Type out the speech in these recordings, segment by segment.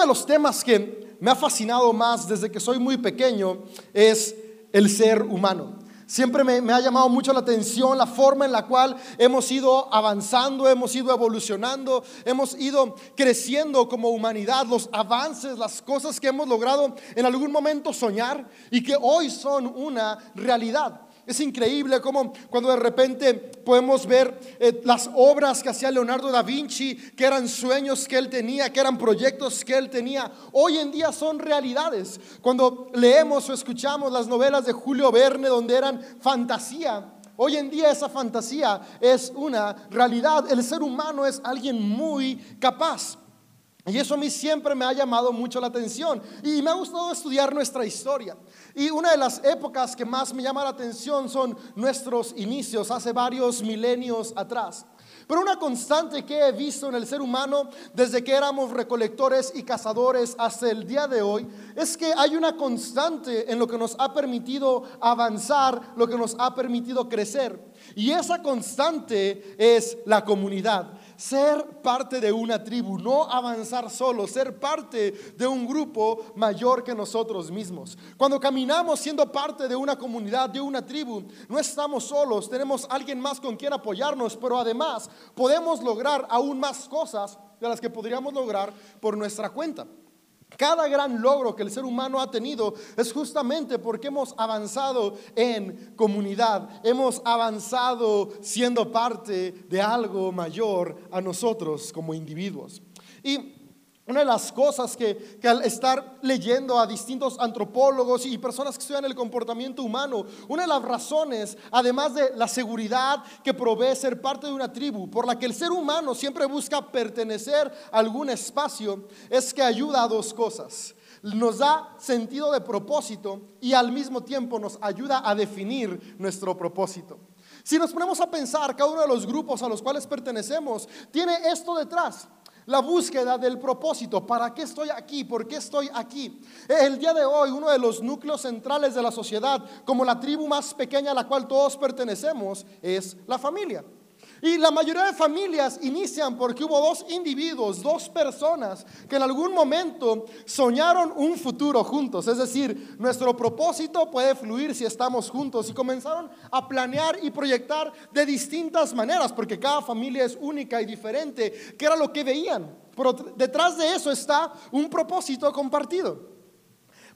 Uno de los temas que me ha fascinado más desde que soy muy pequeño es el ser humano. Siempre me, ha llamado mucho la atención la forma en la cual hemos ido avanzando, hemos ido evolucionando, hemos ido creciendo como humanidad, los avances, las cosas que hemos logrado en algún momento soñar y que hoy son una realidad. Es increíble como cuando de repente podemos ver eh, las obras que hacía Leonardo da Vinci, que eran sueños que él tenía, que eran proyectos que él tenía, hoy en día son realidades. Cuando leemos o escuchamos las novelas de Julio Verne donde eran fantasía, Hoy en día esa fantasía es una realidad. El ser humano es alguien muy capaz. Y eso a mí siempre me ha llamado mucho la atención. Y me ha gustado estudiar nuestra historia. Y una de las épocas que más me llama la atención son nuestros inicios, hace varios milenios atrás. Pero una constante que he visto en el ser humano desde que éramos recolectores y cazadores hasta el día de hoy es que hay una constante en lo que nos ha permitido avanzar, lo que nos ha permitido crecer. Y esa constante es la comunidad ser parte de una tribu, no avanzar solo, ser parte de un grupo mayor que nosotros mismos. Cuando caminamos siendo parte de una comunidad, de una tribu, no estamos solos, tenemos alguien más con quien apoyarnos, pero además podemos lograr aún más cosas de las que podríamos lograr por nuestra cuenta. Cada gran logro que el ser humano ha tenido es justamente porque hemos avanzado en comunidad, hemos avanzado siendo parte de algo mayor a nosotros como individuos. Y una de las cosas que, al estar leyendo a distintos antropólogos y personas que estudian el comportamiento humano, una de las razones, además de la seguridad que provee ser parte de una tribu, por la que el ser humano siempre busca pertenecer a algún espacio, es que ayuda a dos cosas. Nos da sentido de propósito y al mismo tiempo nos ayuda a definir nuestro propósito. Si nos ponemos a pensar, cada uno de los grupos a los cuales pertenecemos tiene esto detrás la búsqueda del propósito. ¿Para qué estoy aquí? ¿Por qué estoy aquí? El día de hoy, uno de los núcleos centrales de la sociedad, como la tribu más pequeña a la cual todos pertenecemos, es la familia. Y la mayoría de familias inician porque hubo dos individuos, dos personas que en algún momento soñaron un futuro juntos. Es decir, nuestro propósito puede fluir si estamos juntos y comenzaron a planear y proyectar de distintas maneras, porque cada familia es única y diferente, que era lo que veían. Pero detrás de eso está un propósito compartido.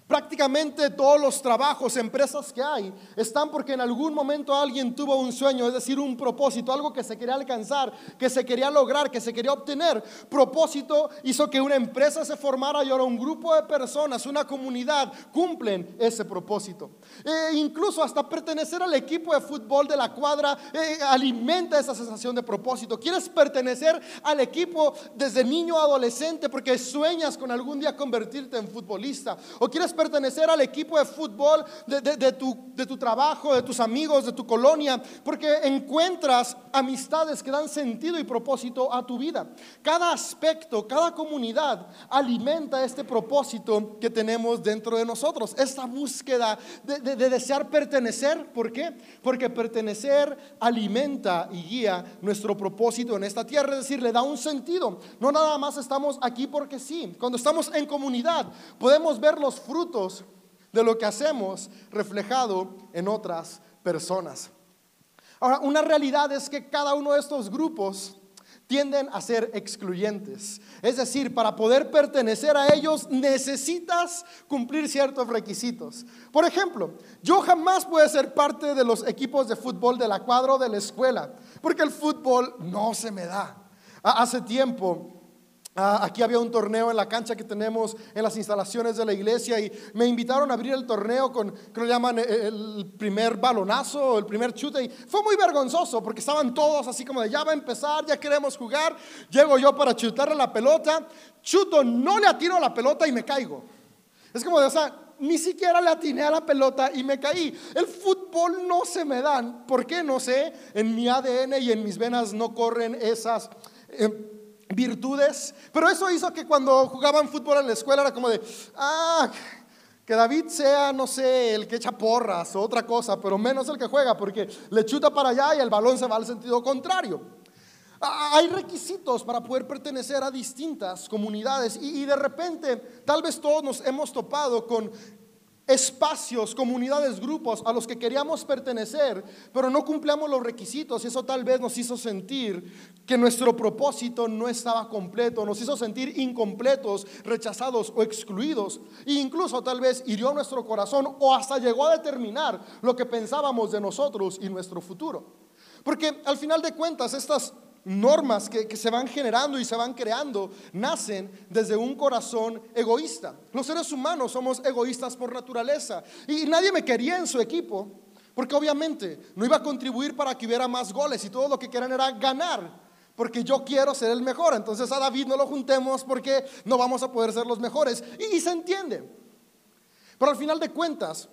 Prácticamente todos los trabajos, empresas que hay, están porque en algún momento alguien tuvo un sueño, es decir, un propósito, algo que se quería alcanzar, que se quería lograr, que se quería obtener. Propósito hizo que una empresa se formara y ahora un grupo de personas, una comunidad, cumplen ese propósito. E incluso hasta pertenecer al equipo de fútbol de la cuadra eh, alimenta esa sensación de propósito. Quieres pertenecer al equipo desde niño a adolescente porque sueñas con algún día convertirte en futbolista. O quieres pertenecer al equipo de fútbol de, tu, de tu trabajo, de tus amigos, de tu colonia, porque encuentras amistades que dan sentido y propósito a tu vida. Cada aspecto, cada comunidad alimenta este propósito que tenemos dentro de nosotros, esta búsqueda de, de desear pertenecer. ¿Por qué? Porque pertenecer alimenta y guía nuestro propósito en esta tierra, es decir, le da un sentido. No nada más estamos aquí porque sí. Cuando estamos en comunidad, podemos ver los frutos de lo que hacemos reflejado en otras personas. Ahora, una realidad es que cada uno de estos grupos tienden a ser excluyentes. Es decir, para poder pertenecer a ellos necesitas cumplir ciertos requisitos. Por ejemplo, yo jamás puedo ser parte de los equipos de fútbol de la cuadra o de la escuela, porque el fútbol no se me da. Hace tiempo Ah, aquí había un torneo en la cancha que tenemos en las instalaciones de la iglesia y me invitaron a abrir el torneo con, que lo llaman eh, el primer balonazo, el primer chute. Y fue muy vergonzoso porque estaban todos así como de ya va a empezar, ya queremos jugar. Llego yo para chutarle la pelota, chuto, no le atino a la pelota y me caigo. Es como de, o sea, ni siquiera le atiné a la pelota y me caí. El fútbol no se me dan. ¿Por qué? No sé. En mi ADN y en mis venas no corren esas. Eh, virtudes, pero eso hizo que cuando jugaban fútbol en la escuela era como de, ah, que David sea, no sé, el que echa porras o otra cosa, pero menos el que juega, porque le chuta para allá y el balón se va al sentido contrario. Hay requisitos para poder pertenecer a distintas comunidades y, y, de repente tal vez todos nos hemos topado con espacios, comunidades, grupos a los que queríamos pertenecer, pero no cumplíamos los requisitos y eso tal vez nos hizo sentir que nuestro propósito no estaba completo, nos hizo sentir incompletos, rechazados o excluidos e incluso tal vez hirió nuestro corazón o hasta llegó a determinar lo que pensábamos de nosotros y nuestro futuro. Porque al final de cuentas estas normas que, se van generando y se van creando nacen desde un corazón egoísta. Los seres humanos somos egoístas por naturaleza y nadie me quería en su equipo porque obviamente no iba a contribuir para que hubiera más goles y todo lo que querían era ganar. Porque yo quiero ser el mejor. Entonces a David no lo juntemos porque no vamos a poder ser los mejores. y se entiende. Pero al final de cuentas,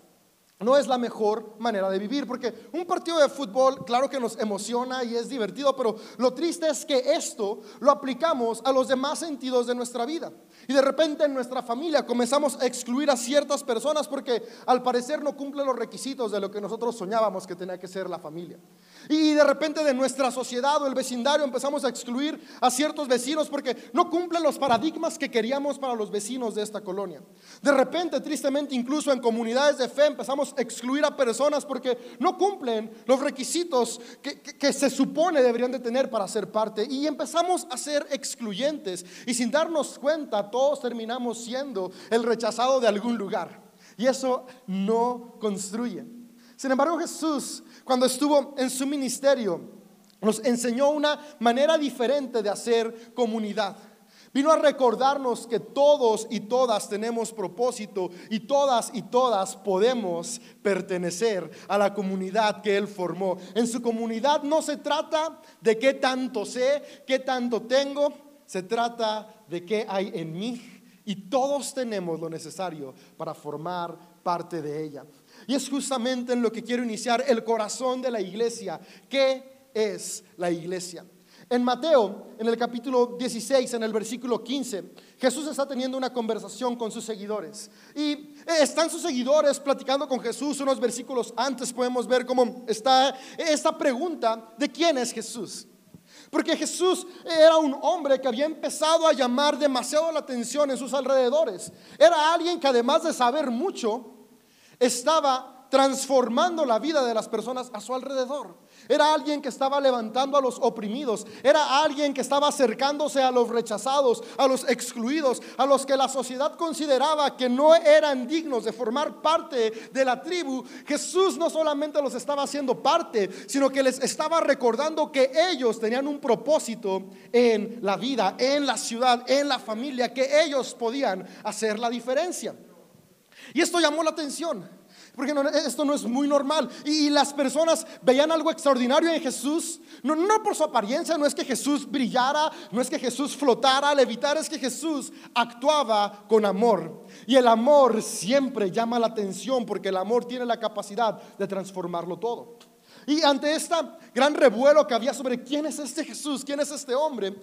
no es la mejor manera de vivir, porque un partido de fútbol, claro que nos emociona y es divertido, pero lo triste es que esto lo aplicamos a los demás sentidos de nuestra vida. Y de repente en nuestra familia comenzamos a excluir a ciertas personas porque al parecer no cumplen los requisitos de lo que nosotros soñábamos que tenía que ser la familia. Y de repente de nuestra sociedad o el vecindario empezamos a excluir a ciertos vecinos porque no cumplen los paradigmas que queríamos para los vecinos de esta colonia. De repente, tristemente, incluso en comunidades de fe empezamos a excluir a personas porque no cumplen los requisitos que, se supone deberían de tener para ser parte. Y empezamos a ser excluyentes y sin darnos cuenta todos terminamos siendo el rechazado de algún lugar. Y eso no construye. Sin embargo, Jesús cuando estuvo en su ministerio, nos enseñó una manera diferente de hacer comunidad. Vino a recordarnos que todos y todas tenemos propósito y todas y todas podemos pertenecer a la comunidad que Él formó. En su comunidad no se trata de qué tanto sé, qué tanto tengo, se trata de qué hay en mí y todos tenemos lo necesario para formar parte de ella. Y es justamente en lo que quiero iniciar el corazón de la iglesia. ¿Qué es la iglesia? En Mateo, en el capítulo 16, en el versículo 15, Jesús está teniendo una conversación con sus seguidores. Y están sus seguidores platicando con Jesús. Unos versículos antes podemos ver cómo está esta pregunta de quién es Jesús. Porque Jesús era un hombre que había empezado a llamar demasiado la atención en sus alrededores. Era alguien que además de saber mucho, estaba transformando la vida de las personas a su alrededor. Era alguien que estaba levantando a los oprimidos. Era alguien que estaba acercándose a los rechazados, a los excluidos, a los que la sociedad consideraba que no eran dignos de formar parte de la tribu. Jesús no solamente los estaba haciendo parte, sino que les estaba recordando que ellos tenían un propósito en la vida, en la ciudad, en la familia, que ellos podían hacer la diferencia. Y esto llamó la atención, porque esto no es muy normal. Y, las personas veían algo extraordinario en Jesús, no, no por su apariencia, no es que Jesús brillara, no es que Jesús flotara, levitara, es que Jesús actuaba con amor. Y el amor siempre llama la atención porque el amor tiene la capacidad de transformarlo todo. Y ante esta gran revuelo que había sobre quién es este Jesús, quién es este hombre,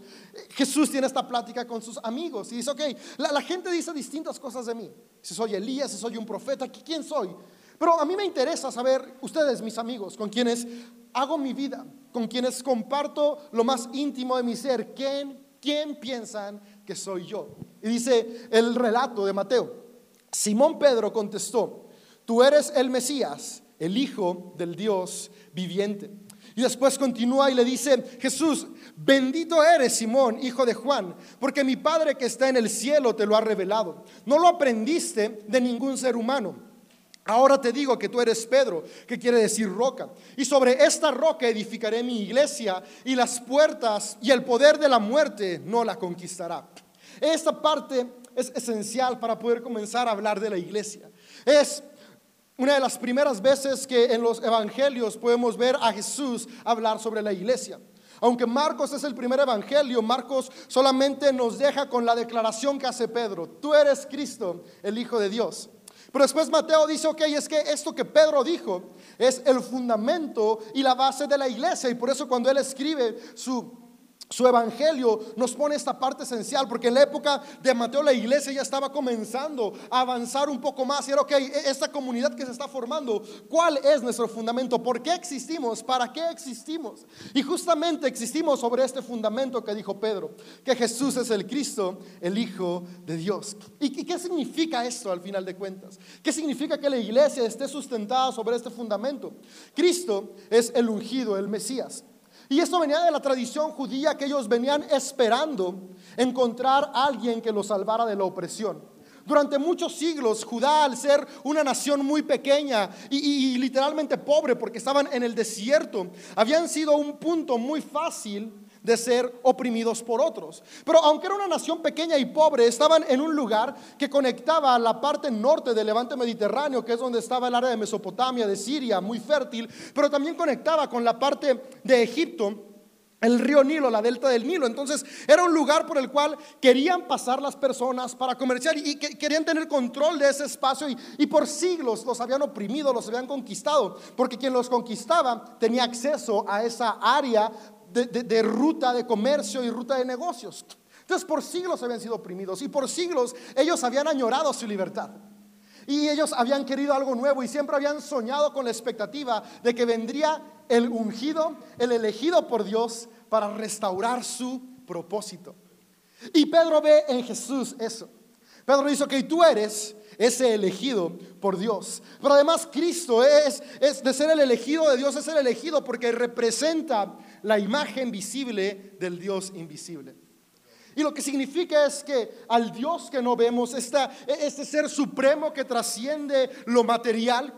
Jesús tiene esta plática con sus amigos y dice, ok, la, gente dice distintas cosas de mí. Si soy Elías, si soy un profeta, ¿quién soy? Pero a mí me interesa saber, ustedes, mis amigos, con quienes hago mi vida, con quienes comparto lo más íntimo de mi ser, ¿quién, quién piensan que soy yo? Y dice el relato de Mateo, Simón Pedro contestó, tú eres el Mesías, el Hijo del Dios viviente. Y después continúa y le dice, Jesús, bendito eres Simón, hijo de Juan, porque mi Padre que está en el cielo te lo ha revelado. No lo aprendiste de ningún ser humano. Ahora te digo que tú eres Pedro, que quiere decir roca. Y sobre esta roca edificaré mi iglesia y las puertas y el poder de la muerte no la conquistará. Esta parte es esencial para poder comenzar a hablar de la iglesia. Es una de las primeras veces que en los evangelios podemos ver a Jesús hablar sobre la iglesia. Aunque Marcos es el primer evangelio, Marcos solamente nos deja con la declaración que hace Pedro, tú eres Cristo, el Hijo de Dios. Pero después Mateo dice, ok, es que esto que Pedro dijo es el fundamento y la base de la iglesia. Y por eso cuando él escribe su su evangelio nos pone esta parte esencial, porque en la época de Mateo la iglesia ya estaba comenzando a avanzar un poco más y era, ok, e-, esta comunidad que se está formando, ¿cuál es nuestro fundamento? ¿Por qué existimos? ¿Para qué existimos? Y justamente existimos sobre este fundamento que dijo Pedro, que Jesús es el Cristo, el Hijo de Dios. ¿Y qué significa esto al final de cuentas? ¿Qué significa que la iglesia esté sustentada sobre este fundamento? Cristo es el ungido, el Mesías. Y esto venía de la tradición judía que ellos venían esperando encontrar a alguien que los salvara de la opresión. Durante muchos siglos, Judá, al ser una nación muy pequeña y, y, literalmente pobre porque estaban en el desierto, habían sido un punto muy fácil de ser oprimidos por otros. Pero aunque era una nación pequeña y pobre, estaban en un lugar que conectaba a la parte norte del levante mediterráneo, que es donde estaba el área de Mesopotamia, de Siria, muy fértil, pero también conectaba con la parte de Egipto el río Nilo, la delta del Nilo. Entonces era un lugar por el cual querían pasar las personas para comerciar y, querían tener control de ese espacio y, y, por siglos los habían oprimido, los habían conquistado, porque quien los conquistaba tenía acceso a esa área de, ruta de comercio y ruta de negocios. Entonces por siglos habían sido oprimidos y por siglos ellos habían añorado su libertad. Y ellos habían querido algo nuevo y siempre habían soñado con la expectativa de que vendría el ungido, el elegido por Dios para restaurar su propósito. Y Pedro ve en Jesús eso. Pedro dice, que tú eres ese elegido por Dios. Pero además Cristo es, es de ser el elegido de Dios, es el elegido porque representa la imagen visible del Dios invisible. Y lo que significa es que al Dios que no vemos, este ser supremo que trasciende lo material,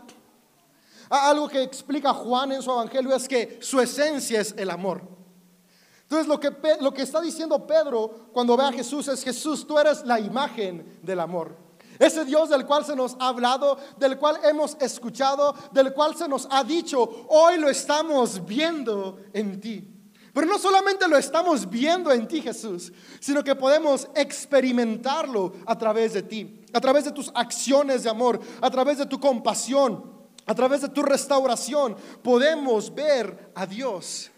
algo que explica Juan en su evangelio es que su esencia es el amor. Entonces lo que, lo que está diciendo Pedro cuando ve a Jesús es Jesús, tú eres la imagen del amor. Ese Dios del cual se nos ha hablado, del cual hemos escuchado, del cual se nos ha dicho, hoy lo estamos viendo en ti. Pero no solamente lo estamos viendo en ti, Jesús, sino que podemos experimentarlo a través de ti, a través de tus acciones de amor, a través de tu compasión, a través de tu restauración. Podemos ver a Dios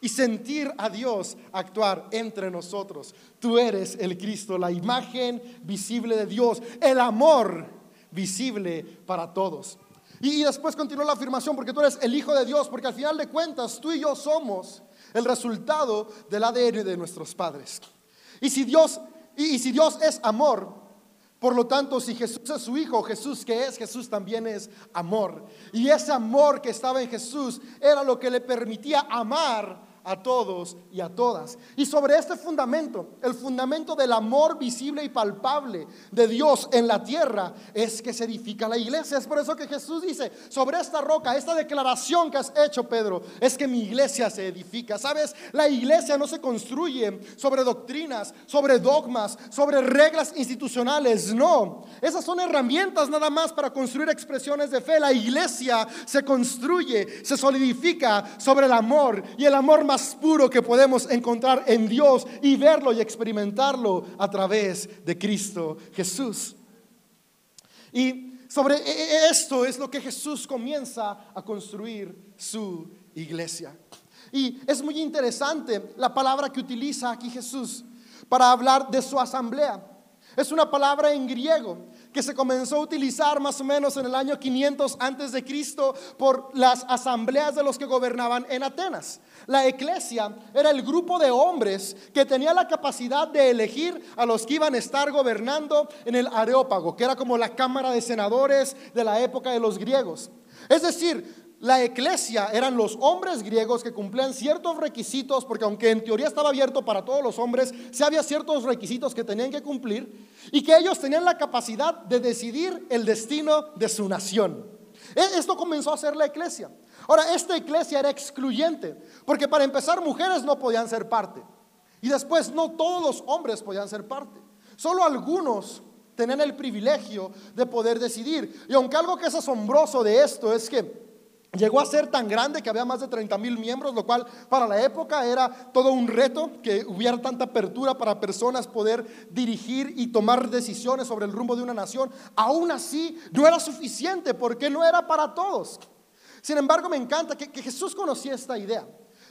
y sentir a Dios actuar entre nosotros. Tú eres el Cristo, la imagen visible de Dios, el amor visible para todos. Y después continúa la afirmación porque tú eres el Hijo de Dios, porque al final de cuentas tú y yo somos el resultado del ADN de nuestros padres. Y si Dios, y si Dios es amor, por lo tanto, si Jesús es su Hijo, Jesús que es, Jesús también es amor. Y ese amor que estaba en Jesús era lo que le permitía amar a todos y a todas. Y sobre este fundamento, el fundamento del amor visible y palpable de Dios en la tierra, es que se edifica la iglesia. Es por eso que Jesús dice, sobre esta roca, esta declaración que has hecho, Pedro, es que mi iglesia se edifica. ¿Sabes? La iglesia no se construye sobre doctrinas, sobre dogmas, sobre reglas institucionales. No, esas son herramientas nada más para construir expresiones de fe. La iglesia se construye, se solidifica sobre el amor y el amor más puro que podemos encontrar en Dios y verlo y experimentarlo a través de Cristo Jesús. Y sobre e, e, esto es lo que Jesús comienza a construir su iglesia. Y es muy interesante la palabra que utiliza aquí Jesús para hablar de su asamblea. Es una palabra en griego que se comenzó a utilizar más o menos en el año 500 antes de Cristo por las asambleas de los que gobernaban en Atenas. La iglesia era el grupo de hombres que tenía la capacidad de elegir a los que iban a estar gobernando en el Areópago, que era como la cámara de senadores de la época de los griegos. Es decir, la iglesia eran los hombres griegos que cumplían ciertos requisitos, porque aunque en teoría estaba abierto para todos los hombres, sí había ciertos requisitos que tenían que cumplir y que ellos tenían la capacidad de decidir el destino de su nación. E, esto comenzó a ser la iglesia. Ahora, esta iglesia era excluyente, porque para empezar mujeres no podían ser parte. Y después no todos los hombres podían ser parte. Solo algunos tenían el privilegio de poder decidir. Y aunque algo que es asombroso de esto es que Llegó a ser tan grande que había más de 30 mil miembros, lo cual para la época era todo un reto que hubiera tanta apertura para personas poder dirigir y tomar decisiones sobre el rumbo de una nación. Aún así, no era suficiente porque no era para todos. Sin embargo, me encanta que, que Jesús conocía esta idea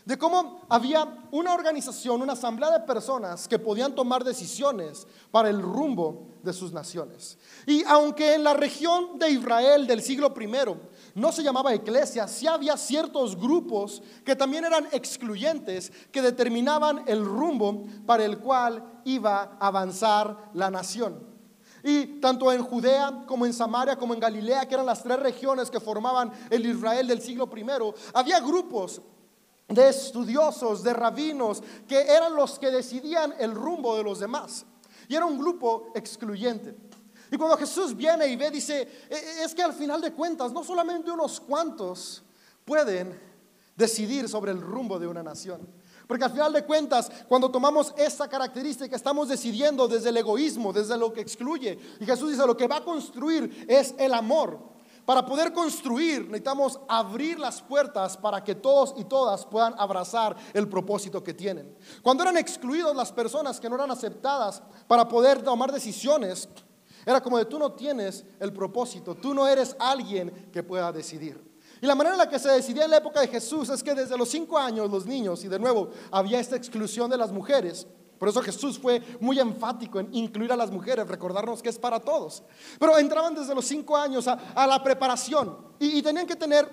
de cómo había una organización, una asamblea de personas que podían tomar decisiones para el rumbo de sus naciones. Y aunque en la región de Israel del siglo I no se llamaba iglesia, sí había ciertos grupos que también eran excluyentes, que determinaban el rumbo para el cual iba a avanzar la nación. Y tanto en Judea como en Samaria como en Galilea, que eran las tres regiones que formaban el Israel del siglo I, había grupos de estudiosos, de rabinos, que eran los que decidían el rumbo de los demás. Y era un grupo excluyente. Y cuando Jesús viene y ve, dice, e, e, es que al final de cuentas, no solamente unos cuantos pueden decidir sobre el rumbo de una nación. Porque al final de cuentas, cuando tomamos esta característica, estamos decidiendo desde el egoísmo, desde lo que excluye. Y Jesús dice, lo que va a construir es el amor. Para poder construir necesitamos abrir las puertas para que todos y todas puedan abrazar el propósito que tienen. Cuando eran excluidos las personas que no eran aceptadas para poder tomar decisiones, era como de tú no tienes el propósito, tú no eres alguien que pueda decidir. Y la manera en la que se decidía en la época de Jesús es que desde los cinco años los niños, y de nuevo había esta exclusión de las mujeres, por eso Jesús fue muy enfático en incluir a las mujeres, recordarnos que es para todos. Pero entraban desde los cinco años a, la preparación y, y tenían que tener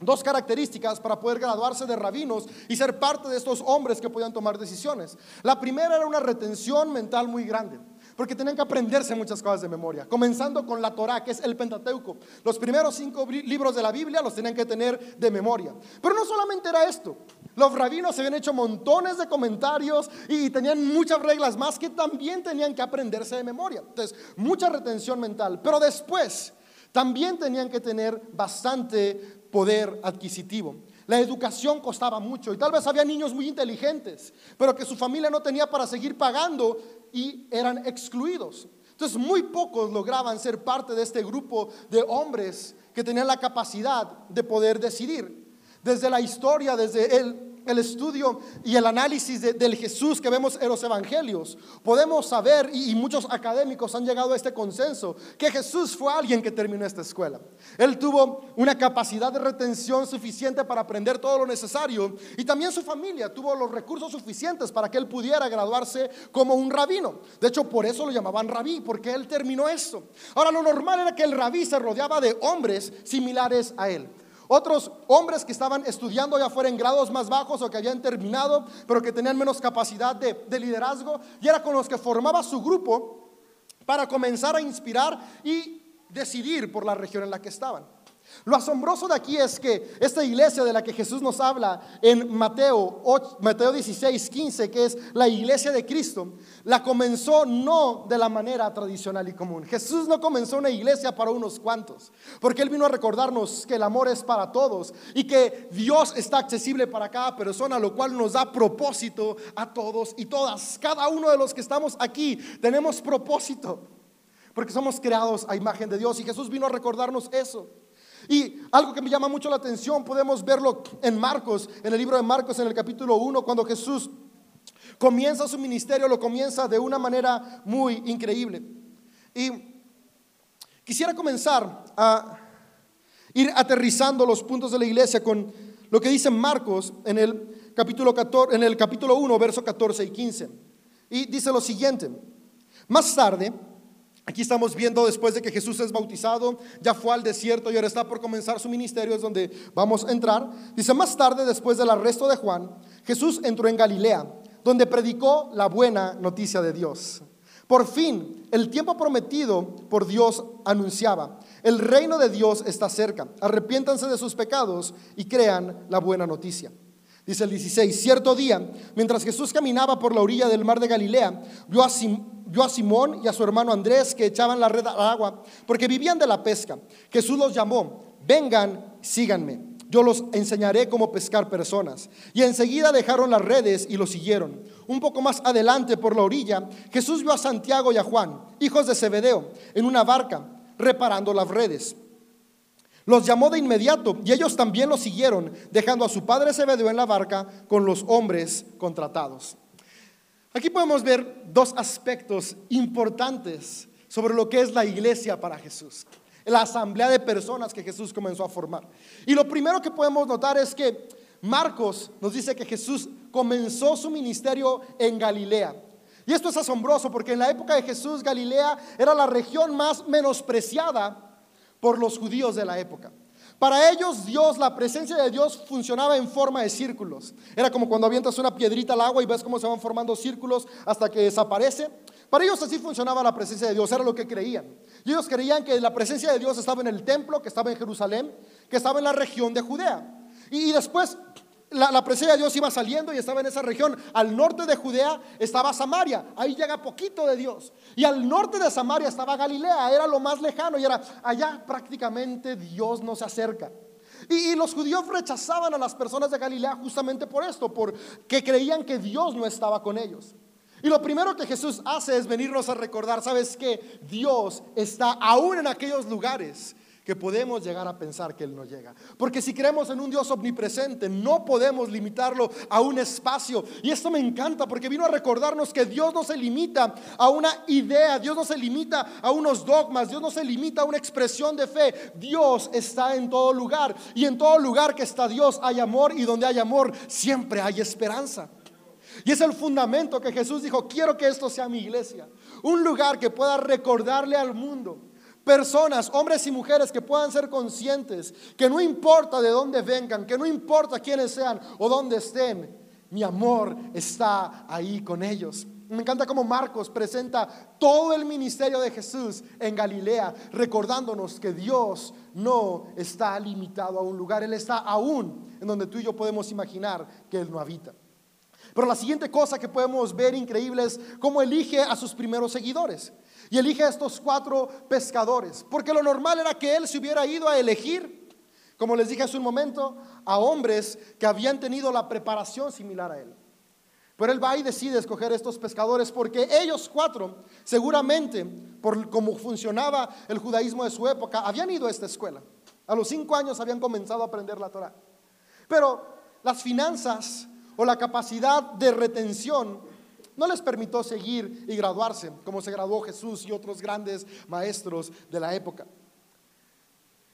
dos características para poder graduarse de rabinos y ser parte de estos hombres que podían tomar decisiones. La primera era una retención mental muy grande porque tenían que aprenderse muchas cosas de memoria, comenzando con la Torah, que es el Pentateuco. Los primeros cinco libros de la Biblia los tenían que tener de memoria. Pero no solamente era esto, los rabinos se habían hecho montones de comentarios y tenían muchas reglas más que también tenían que aprenderse de memoria. Entonces, mucha retención mental. Pero después, también tenían que tener bastante poder adquisitivo. La educación costaba mucho y tal vez había niños muy inteligentes, pero que su familia no tenía para seguir pagando y eran excluidos. Entonces muy pocos lograban ser parte de este grupo de hombres que tenían la capacidad de poder decidir. Desde la historia, desde el el estudio y el análisis del Jesús que vemos en los evangelios, podemos saber, y, muchos académicos han llegado a este consenso, que Jesús fue alguien que terminó esta escuela. Él tuvo una capacidad de retención suficiente para aprender todo lo necesario y también su familia tuvo los recursos suficientes para que él pudiera graduarse como un rabino. De hecho, por eso lo llamaban rabí, porque él terminó esto. Ahora, lo normal era que el rabí se rodeaba de hombres similares a él. Otros hombres que estaban estudiando ya fuera en grados más bajos o que habían terminado, pero que tenían menos capacidad de, de, liderazgo, y era con los que formaba su grupo para comenzar a inspirar y decidir por la región en la que estaban. Lo asombroso de aquí es que esta iglesia de la que Jesús nos habla en Mateo, Mateo 16, 15, que es la iglesia de Cristo, la comenzó no de la manera tradicional y común. Jesús no comenzó una iglesia para unos cuantos, porque Él vino a recordarnos que el amor es para todos y que Dios está accesible para cada persona, lo cual nos da propósito a todos y todas. Cada uno de los que estamos aquí tenemos propósito, porque somos creados a imagen de Dios y Jesús vino a recordarnos eso. Y algo que me llama mucho la atención, podemos verlo en Marcos, en el libro de Marcos, en el capítulo 1, cuando Jesús comienza su ministerio, lo comienza de una manera muy increíble. Y quisiera comenzar a ir aterrizando los puntos de la iglesia con lo que dice Marcos en el capítulo, 14, en el capítulo 1, verso 14 y 15. Y dice lo siguiente, más tarde, Aquí estamos viendo después de que Jesús es bautizado, ya fue al desierto y ahora está por comenzar su ministerio, es donde vamos a entrar. Dice, más tarde, después del arresto de Juan, Jesús entró en Galilea, donde predicó la buena noticia de Dios. Por fin, el tiempo prometido por Dios anunciaba, el reino de Dios está cerca, arrepiéntanse de sus pecados y crean la buena noticia. Dice el 16, cierto día, mientras Jesús caminaba por la orilla del mar de Galilea, vio a, Simón y a su hermano Andrés que echaban la red al agua porque vivían de la pesca. Jesús los llamó, vengan, síganme. Yo los enseñaré cómo pescar personas. Y enseguida dejaron las redes y lo siguieron. Un poco más adelante por la orilla, Jesús vio a Santiago y a Juan, hijos de Zebedeo, en una barca, reparando las redes. Los llamó de inmediato y ellos también lo siguieron, dejando a su padre Zebedeo en la barca con los hombres contratados. Aquí podemos ver dos aspectos importantes sobre lo que es la iglesia para Jesús, la asamblea de personas que Jesús comenzó a formar. Y lo primero que podemos notar es que Marcos nos dice que Jesús comenzó su ministerio en Galilea. Y esto es asombroso porque en la época de Jesús Galilea era la región más menospreciada por los judíos de la época. Para ellos Dios, la presencia de Dios funcionaba en forma de círculos. Era como cuando avientas una piedrita al agua y ves cómo se van formando círculos hasta que desaparece. Para ellos así funcionaba la presencia de Dios, era lo que creían. Y ellos creían que la presencia de Dios estaba en el templo, que estaba en Jerusalén, que estaba en la región de Judea. Y, después la, presencia de Dios iba saliendo y estaba en esa región. Al norte de Judea estaba Samaria, ahí llega poquito de Dios. Y al norte de Samaria estaba Galilea, era lo más lejano y era allá prácticamente Dios no se acerca. Y, los judíos rechazaban a las personas de Galilea justamente por esto, porque creían que Dios no estaba con ellos. Y lo primero que Jesús hace es venirnos a recordar, ¿sabes que Dios está aún en aquellos lugares que podemos llegar a pensar que Él no llega. Porque si creemos en un Dios omnipresente, no podemos limitarlo a un espacio. Y esto me encanta porque vino a recordarnos que Dios no se limita a una idea, Dios no se limita a unos dogmas, Dios no se limita a una expresión de fe. Dios está en todo lugar. Y en todo lugar que está Dios hay amor y donde hay amor siempre hay esperanza. Y es el fundamento que Jesús dijo, quiero que esto sea mi iglesia. Un lugar que pueda recordarle al mundo personas, hombres y mujeres que puedan ser conscientes que no importa de dónde vengan, que no importa quiénes sean o dónde estén, mi amor está ahí con ellos. Me encanta cómo Marcos presenta todo el ministerio de Jesús en Galilea, recordándonos que Dios no está limitado a un lugar, Él está aún en donde tú y yo podemos imaginar que Él no habita. Pero la siguiente cosa que podemos ver increíble es cómo elige a sus primeros seguidores. Y elige a estos cuatro pescadores, porque lo normal era que él se hubiera ido a elegir, como les dije hace un momento, a hombres que habían tenido la preparación similar a él. Pero él va y decide escoger estos pescadores porque ellos cuatro, seguramente, por cómo funcionaba el judaísmo de su época, habían ido a esta escuela. A los cinco años habían comenzado a aprender la Torah. Pero las finanzas o la capacidad de retención no les permitió seguir y graduarse, como se graduó Jesús y otros grandes maestros de la época.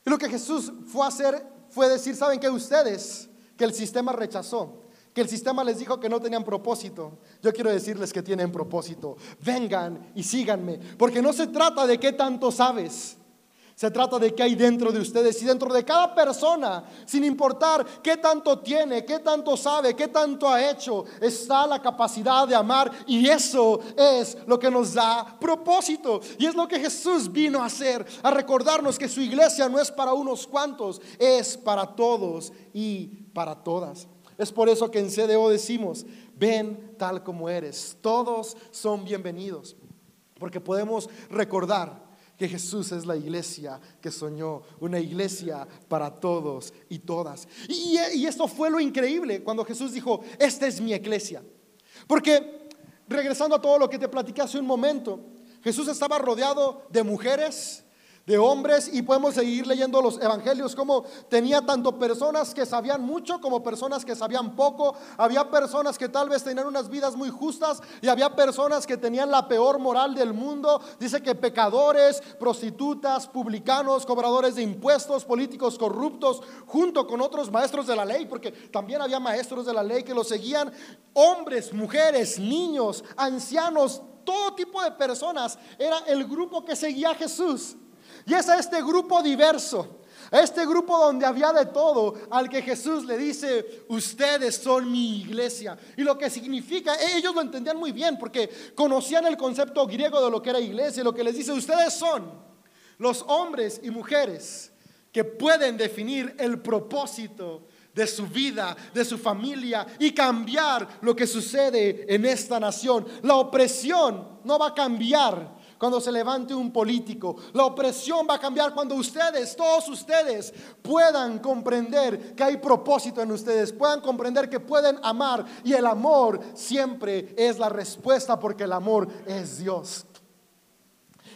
Y lo que Jesús fue a hacer fue decir, ¿saben que ustedes? Que el sistema rechazó, que el sistema les dijo que no tenían propósito. Yo quiero decirles que tienen propósito. Vengan y síganme, porque no se trata de qué tanto sabes. Se trata de qué hay dentro de ustedes y dentro de cada persona, sin importar qué tanto tiene, qué tanto sabe, qué tanto ha hecho, está la capacidad de amar y eso es lo que nos da propósito. Y es lo que Jesús vino a hacer, a recordarnos que su iglesia no es para unos cuantos, es para todos y para todas. Es por eso que en CDO decimos, ven tal como eres, todos son bienvenidos, porque podemos recordar que Jesús es la iglesia que soñó, una iglesia para todos y todas. Y, esto fue lo increíble cuando Jesús dijo, esta es mi iglesia. Porque regresando a todo lo que te platiqué hace un momento, Jesús estaba rodeado de mujeres, de hombres y podemos seguir leyendo los evangelios como tenía tanto personas que sabían mucho como personas que sabían poco. Había personas que tal vez tenían unas vidas muy justas y había personas que tenían la peor moral del mundo. Dice que pecadores, prostitutas, publicanos, cobradores de impuestos, políticos corruptos, junto con otros maestros de la ley, porque también había maestros de la ley que lo seguían, hombres, mujeres, niños, ancianos, todo tipo de personas. Era el grupo que seguía a Jesús. Y es a este grupo diverso, a este grupo donde había de todo, al que Jesús le dice, ustedes son mi iglesia. Y lo que significa, ellos lo entendían muy bien porque conocían el concepto griego de lo que era iglesia. lo que les dice, ustedes son los hombres y mujeres que pueden definir el propósito de su vida, de su familia y cambiar lo que sucede en esta nación. La opresión no va a cambiar cuando se levante un político. La opresión va a cambiar cuando ustedes, todos ustedes, puedan comprender que hay propósito en ustedes, puedan comprender que pueden amar y el amor siempre es la respuesta porque el amor es Dios.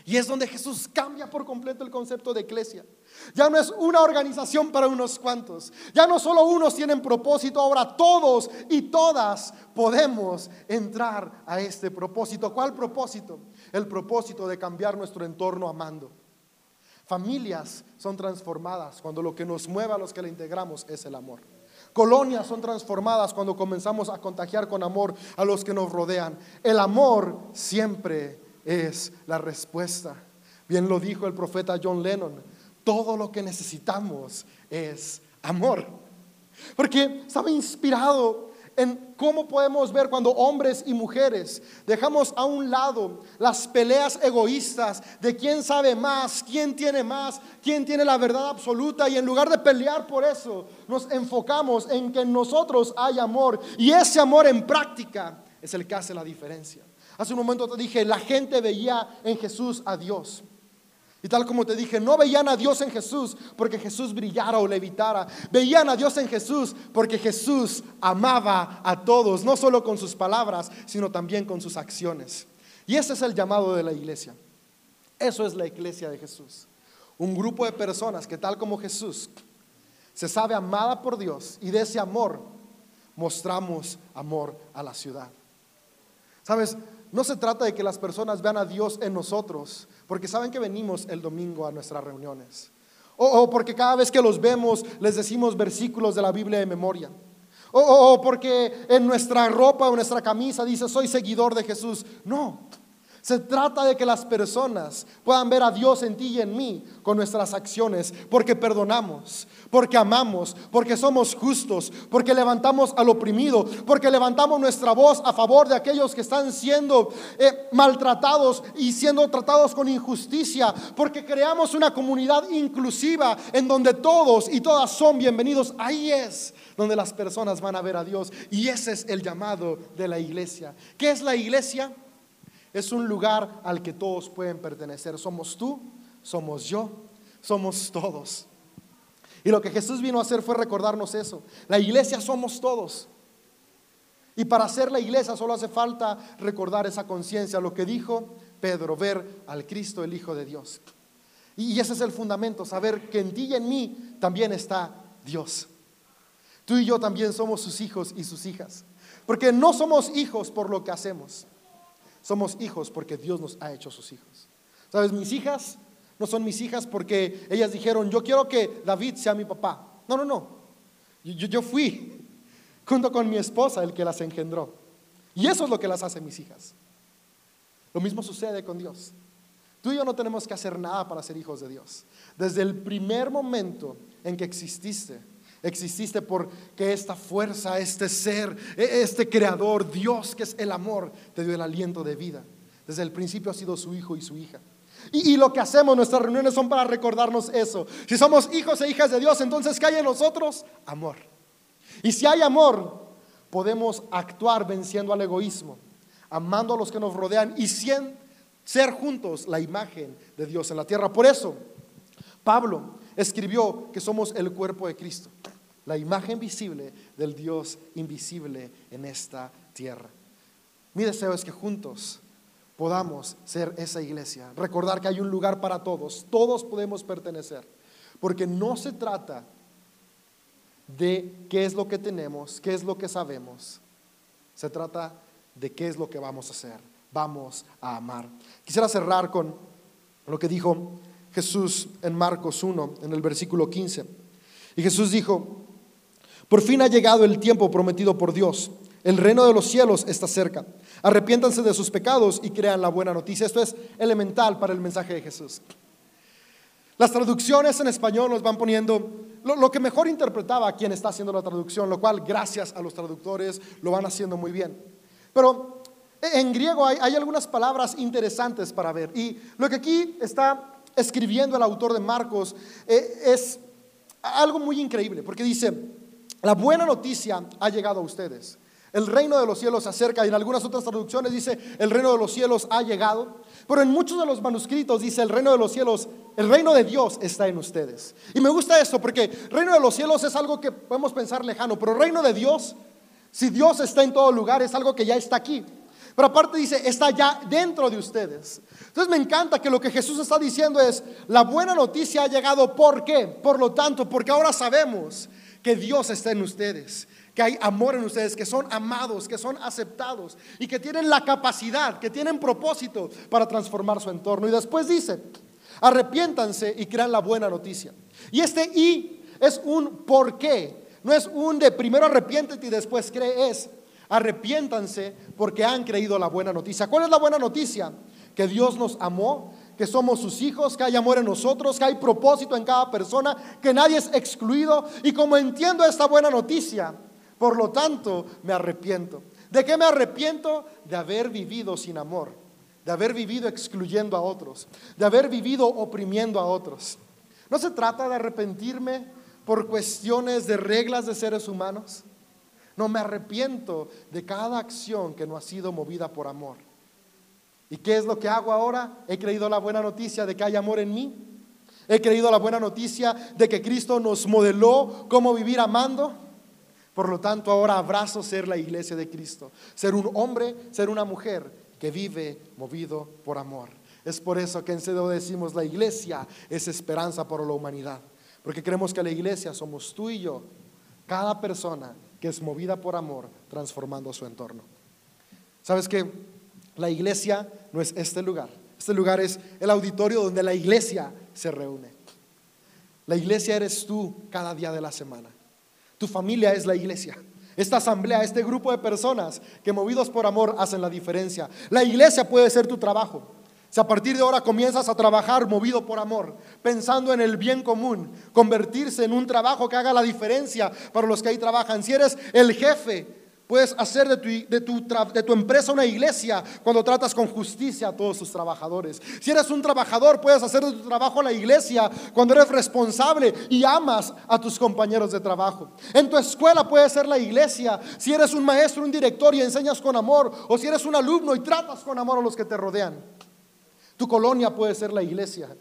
Y es donde Jesús cambia por completo el concepto de iglesia. Ya no es una organización para unos cuantos. Ya no solo unos tienen propósito, ahora todos y todas podemos entrar a este propósito. ¿Cuál propósito? El propósito de cambiar nuestro entorno amando. Familias son transformadas cuando lo que nos mueve a los que la integramos es el amor. colonias son transformadas cuando comenzamos a contagiar con amor a los que nos rodean. El amor siempre es la respuesta. Bien lo dijo el profeta John Lennon, todo lo que necesitamos es amor. Porque estaba inspirado en cómo podemos ver cuando hombres y mujeres dejamos a un lado las peleas egoístas de quién sabe más, quién tiene más, quién tiene la verdad absoluta y en lugar de pelear por eso, nos enfocamos en que en nosotros hay amor y ese amor en práctica es el que hace la diferencia. Hace un momento te dije, la gente veía en Jesús a Dios. Y tal como te dije, no veían a Dios en Jesús porque Jesús brillara o levitara. Veían a Dios en Jesús porque Jesús amaba a todos, no solo con sus palabras, sino también con sus acciones. Y ese es el llamado de la iglesia. Eso es la iglesia de Jesús. Un grupo de personas que tal como Jesús se sabe amada por Dios y de ese amor mostramos amor a la ciudad. Sabes, no se trata de que las personas vean a Dios en nosotros, porque saben que venimos el domingo a nuestras reuniones. O, porque cada vez que los vemos les decimos versículos de la Biblia de memoria. O, o porque en nuestra ropa o nuestra camisa dice soy seguidor de Jesús. No, se trata de que las personas puedan ver a Dios en ti y en mí con nuestras acciones, porque perdonamos, porque amamos, porque somos justos, porque levantamos al oprimido, porque levantamos nuestra voz a favor de aquellos que están siendo eh, maltratados y siendo tratados con injusticia, porque creamos una comunidad inclusiva en donde todos y todas son bienvenidos. Ahí es donde las personas van a ver a Dios y ese es el llamado de la iglesia. ¿Qué es la iglesia? Es un lugar al que todos pueden pertenecer. Somos tú, somos yo, somos todos. Y lo que Jesús vino a hacer fue recordarnos eso. La iglesia somos todos. Y para ser la iglesia solo hace falta recordar esa conciencia, lo que dijo Pedro, ver al Cristo, el Hijo de Dios. Y ese es el fundamento, saber que en ti y en mí también está Dios. Tú y yo también somos sus hijos y sus hijas. Porque no somos hijos por lo que hacemos. Somos hijos porque Dios nos ha hecho sus hijos. ¿Sabes? Mis hijas no son mis hijas porque ellas dijeron, yo quiero que David sea mi papá. No, no, no. Yo, fui junto con mi esposa el que las engendró. Y eso es lo que las hace mis hijas. Lo mismo sucede con Dios. Tú y yo no tenemos que hacer nada para ser hijos de Dios. Desde el primer momento en que exististe, Exististe porque esta fuerza, este ser, e, este creador, Dios que es el amor, te dio el aliento de vida. Desde el principio ha sido su hijo y su hija. Y, lo que hacemos, nuestras reuniones son para recordarnos eso. Si somos hijos e hijas de Dios, entonces ¿qué hay en nosotros? Amor. Y si hay amor, podemos actuar venciendo al egoísmo, amando a los que nos rodean y ser juntos la imagen de Dios en la tierra. Por eso, Pablo escribió que somos el cuerpo de Cristo, la imagen visible del Dios invisible en esta tierra. Mi deseo es que juntos podamos ser esa iglesia, recordar que hay un lugar para todos, todos podemos pertenecer, porque no se trata de qué es lo que tenemos, qué es lo que sabemos, se trata de qué es lo que vamos a hacer, vamos a amar. Quisiera cerrar con lo que dijo Jesús en Marcos 1, en el versículo 15. Y Jesús dijo, por fin ha llegado el tiempo prometido por Dios. El reino de los cielos está cerca. Arrepiéntanse de sus pecados y crean la buena noticia. Esto es elemental para el mensaje de Jesús. Las traducciones en español nos van poniendo lo, que mejor interpretaba quien está haciendo la traducción, lo cual gracias a los traductores lo van haciendo muy bien. Pero en griego hay, hay algunas palabras interesantes para ver. Y lo que aquí está escribiendo el autor de Marcos eh, es algo muy increíble, porque dice, la buena noticia ha llegado a ustedes. El reino de los cielos se acerca y en algunas otras traducciones dice, el reino de los cielos ha llegado. Pero en muchos de los manuscritos dice, el reino de los cielos, el reino de Dios está en ustedes. Y me gusta esto porque reino de los cielos es algo que podemos pensar lejano, pero reino de Dios, si Dios está en todo lugar, es algo que ya está aquí. Pero aparte dice, está ya dentro de ustedes. Entonces me encanta que lo que Jesús está diciendo es, la buena noticia ha llegado, ¿por qué? Por lo tanto, porque ahora sabemos que Dios está en ustedes, que hay amor en ustedes, que son amados, que son aceptados y que tienen la capacidad, que tienen propósito para transformar su entorno. Y después dice, arrepiéntanse y crean la buena noticia. Y este y es un por qué No es un de primero arrepiéntete y después cree, es arrepiéntanse porque han creído la buena noticia. ¿Cuál es la buena noticia? Que Dios nos amó, que somos sus hijos, que hay amor en nosotros, que hay propósito en cada persona, que nadie es excluido. Y como entiendo esta buena noticia, por lo tanto me arrepiento. ¿De qué me arrepiento? De haber vivido sin amor, de haber vivido excluyendo a otros, de haber vivido oprimiendo a otros. No se trata de arrepentirme por cuestiones de reglas de seres humanos. No me arrepiento de cada acción que no ha sido movida por amor. ¿Y qué es lo que hago ahora? He creído la buena noticia de que hay amor en mí. He creído la buena noticia de que Cristo nos modeló cómo vivir amando. Por lo tanto, ahora abrazo ser la iglesia de Cristo. Ser un hombre, ser una mujer que vive movido por amor. Es por eso que en CEDO decimos la iglesia es esperanza para la humanidad. Porque creemos que la iglesia somos tú y yo, cada persona que es movida por amor, transformando su entorno. ¿Sabes qué? La iglesia no es este lugar. Este lugar es el auditorio donde la iglesia se reúne. La iglesia eres tú cada día de la semana. Tu familia es la iglesia. Esta asamblea, este grupo de personas que movidos por amor hacen la diferencia. La iglesia puede ser tu trabajo. Si a partir de ahora comienzas a trabajar movido por amor, pensando en el bien común, convertirse en un trabajo que haga la diferencia para los que ahí trabajan. Si eres el jefe, puedes hacer de tu, de tu, de tu empresa una iglesia cuando tratas con justicia a todos tus trabajadores. Si eres un trabajador, puedes hacer de tu trabajo la iglesia cuando eres responsable y amas a tus compañeros de trabajo. En tu escuela puedes ser la iglesia si eres un maestro, un director y enseñas con amor, o si eres un alumno y tratas con amor a los que te rodean. Tu colonia puede ser la iglesia.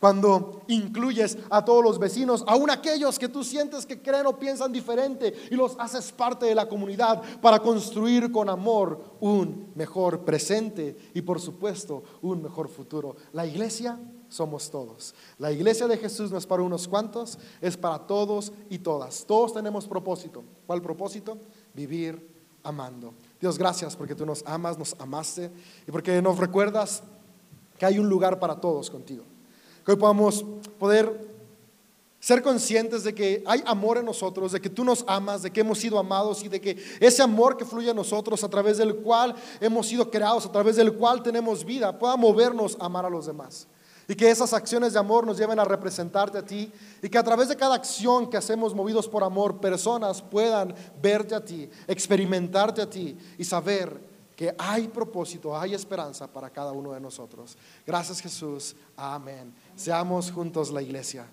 Cuando incluyes a todos los vecinos, aún aquellos que tú sientes que creen o piensan diferente y los haces parte de la comunidad para construir con amor un mejor presente y por supuesto un mejor futuro. La iglesia somos todos. La iglesia de Jesús no es para unos cuantos, es para todos y todas. Todos tenemos propósito. ¿Cuál propósito? Vivir amando. Dios, gracias porque tú nos amas, nos amaste y porque nos recuerdas que hay un lugar para todos contigo. Que hoy podamos poder ser conscientes de que hay amor en nosotros, de que tú nos amas, de que hemos sido amados y de que ese amor que fluye en nosotros, a través del cual hemos sido creados, a través del cual tenemos vida, pueda movernos a amar a los demás. Y que esas acciones de amor nos lleven a representarte a ti. Y que a través de cada acción que hacemos movidos por amor, personas puedan verte a ti, experimentarte a ti y saber que hay propósito, hay esperanza para cada uno de nosotros. Gracias Jesús. Amén. Seamos juntos la iglesia.